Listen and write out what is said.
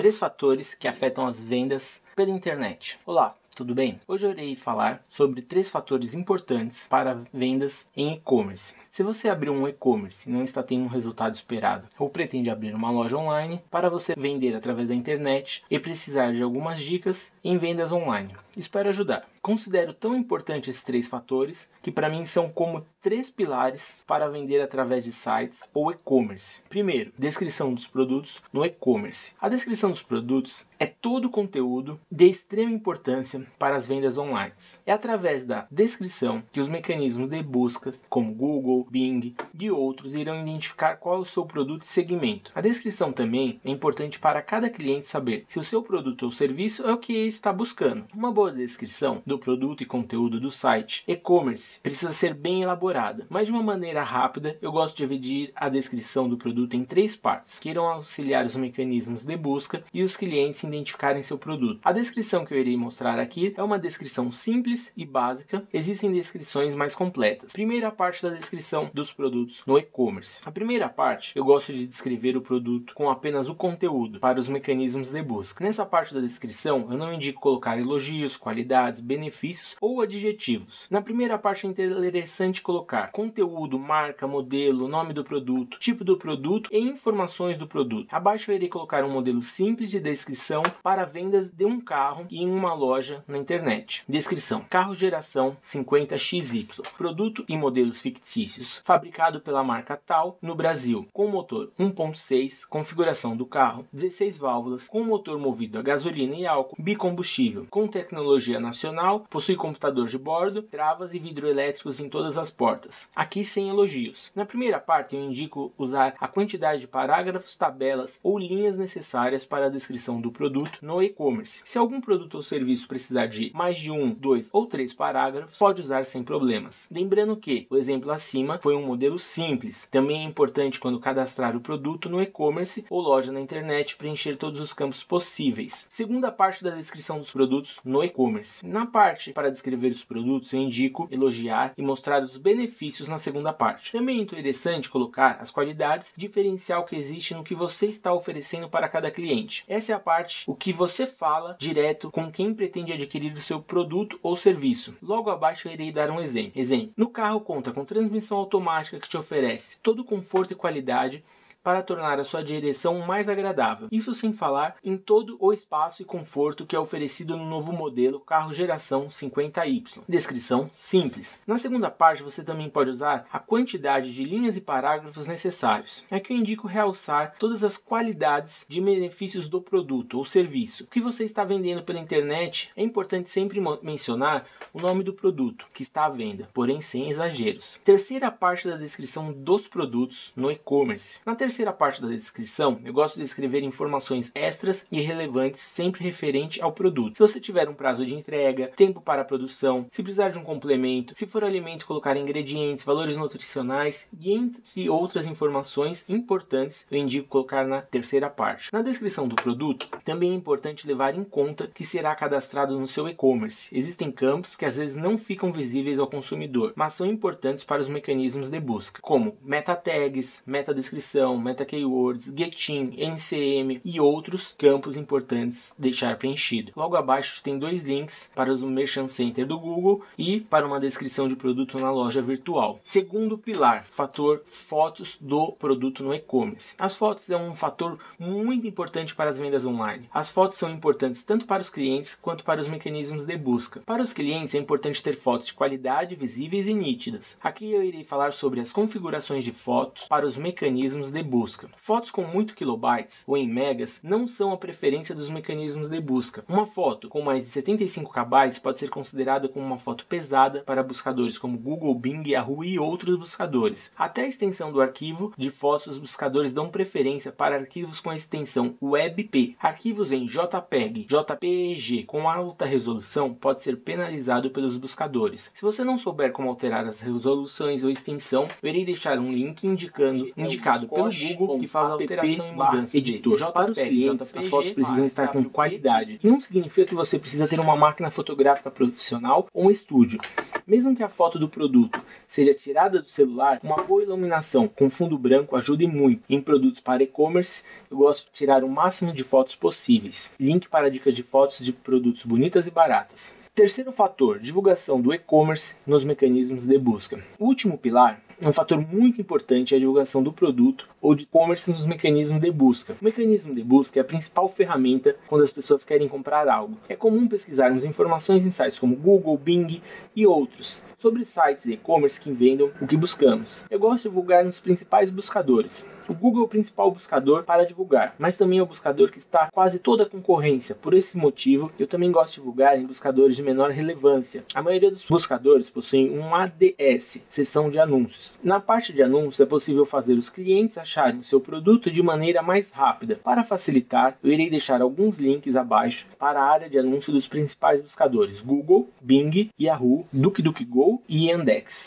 Três fatores que afetam as vendas pela internet. Olá, tudo bem? Hoje eu irei falar sobre três fatores importantes para vendas em e-commerce. Se você abrir um e-commerce e não está tendo um resultado esperado, ou pretende abrir uma loja online para você vender através da internet e precisar de algumas dicas em vendas online, espero ajudar. Considero tão importantes esses três fatores que para mim são como três pilares para vender através de sites ou e-commerce. Primeiro, descrição dos produtos no e-commerce. A descrição dos produtos é todo conteúdo de extrema importância para as vendas online. É através da descrição que os mecanismos de buscas, como Google, Bing e outros, irão identificar qual é o seu produto e segmento. A descrição também é importante para cada cliente saber se o seu produto ou serviço é o que ele está buscando. Uma boa descrição do produto e conteúdo do site e-commerce precisa ser bem elaborada, mas de uma maneira rápida eu gosto de dividir a descrição do produto em três partes, que irão auxiliar os mecanismos de busca e os clientes identificarem seu produto. A descrição que eu irei mostrar aqui é uma descrição simples e básica, existem descrições mais completas. Primeira parte da descrição dos produtos no e-commerce. A primeira parte eu gosto de descrever o produto com apenas o conteúdo para os mecanismos de busca. Nessa parte da descrição eu não indico colocar elogios, qualidades, benefícios benefícios ou adjetivos. Na primeira parte é interessante colocar conteúdo, marca, modelo, nome do produto, tipo do produto e informações do produto. Abaixo eu irei colocar um modelo simples de descrição para vendas de um carro em uma loja na internet. Descrição: carro geração 50XY, produto e modelos fictícios, fabricado pela marca tal no Brasil, com motor 1.6, configuração do carro, 16 válvulas, com motor movido a gasolina e álcool, bicombustível, com tecnologia nacional possui computador de bordo, travas e vidro elétricos em todas as portas. Aqui sem elogios. Na primeira parte eu indico usar a quantidade de parágrafos, tabelas ou linhas necessárias para a descrição do produto no e-commerce. Se algum produto ou serviço precisar de mais de um, dois ou três parágrafos, pode usar sem problemas. Lembrando que o exemplo acima foi um modelo simples. Também é importante quando cadastrar o produto no e-commerce ou loja na internet preencher todos os campos possíveis. Segunda parte da descrição dos produtos no e-commerce. Na parte parte para descrever os produtos, eu indico elogiar e mostrar os benefícios na segunda parte. Também é interessante colocar as qualidades diferencial que existe no que você está oferecendo para cada cliente. Essa é a parte o que você fala direto com quem pretende adquirir o seu produto ou serviço. Logo abaixo eu irei dar um exemplo. Exemplo: no carro conta com transmissão automática que te oferece todo o conforto e qualidade para tornar a sua direção mais agradável. Isso sem falar em todo o espaço e conforto que é oferecido no novo modelo carro geração 50Y. Descrição simples. Na segunda parte você também pode usar a quantidade de linhas e parágrafos necessários. Aqui eu indico realçar todas as qualidades de benefícios do produto ou serviço. O que você está vendendo pela internet é importante sempre mencionar o nome do produto que está à venda, porém sem exageros. Terceira parte da descrição dos produtos no e-commerce. Na terceira parte da descrição, eu gosto de escrever informações extras e relevantes sempre referente ao produto. Se você tiver um prazo de entrega, tempo para a produção, se precisar de um complemento, se for alimento, colocar ingredientes, valores nutricionais e entre outras informações importantes, eu indico colocar na terceira parte. Na descrição do produto, também é importante levar em conta que será cadastrado no seu e-commerce. Existem campos que às vezes não ficam visíveis ao consumidor, mas são importantes para os mecanismos de busca, como meta tags, meta descrição, meta keywords, getin, NCM e outros campos importantes deixar preenchido. Logo abaixo tem dois links para o Merchant Center do Google e para uma descrição de produto na loja virtual. Segundo pilar, fator fotos do produto no e-commerce. As fotos é um fator muito importante para as vendas online. As fotos são importantes tanto para os clientes quanto para os mecanismos de busca. Para os clientes é importante ter fotos de qualidade, visíveis e nítidas. Aqui eu irei falar sobre as configurações de fotos para os mecanismos de busca. Fotos com muito kilobytes ou em megas não são a preferência dos mecanismos de busca. Uma foto com mais de 75 KB pode ser considerada como uma foto pesada para buscadores como Google, Bing, Yahoo e outros buscadores. Até a extensão do arquivo de fotos, os buscadores dão preferência para arquivos com a extensão WebP. Arquivos em JPEG, JPEG com alta resolução pode ser penalizado pelos buscadores. Se você não souber como alterar as resoluções ou extensão, eu irei deixar um link indicando, indicado pelo Google que faz a alteração e mudança editor. JPEG, para os clientes, as fotos precisam estar com qualidade. Não significa que você precisa ter uma máquina fotográfica profissional ou um estúdio. Mesmo que a foto do produto seja tirada do celular, uma boa iluminação com fundo branco ajude muito. Em produtos para e-commerce, eu gosto de tirar o máximo de fotos possíveis. Link para dicas de fotos de produtos bonitas e baratas. Terceiro fator, divulgação do e-commerce nos mecanismos de busca. O último pilar um fator muito importante é a divulgação do produto ou de e-commerce nos mecanismos de busca. O mecanismo de busca é a principal ferramenta quando as pessoas querem comprar algo. É comum pesquisarmos informações em sites como Google, Bing e outros sobre sites de e-commerce que vendam o que buscamos. Eu gosto de divulgar nos principais buscadores. O Google é o principal buscador para divulgar, mas também é o buscador que está quase toda a concorrência. Por esse motivo, eu também gosto de divulgar em buscadores de menor relevância. A maioria dos buscadores possuem um ADS, seção de anúncios. Na parte de anúncios é possível fazer os clientes acharem seu produto de maneira mais rápida. Para facilitar, eu irei deixar alguns links abaixo para a área de anúncio dos principais buscadores Google, Bing, Yahoo, DuckDuckGo e Yandex.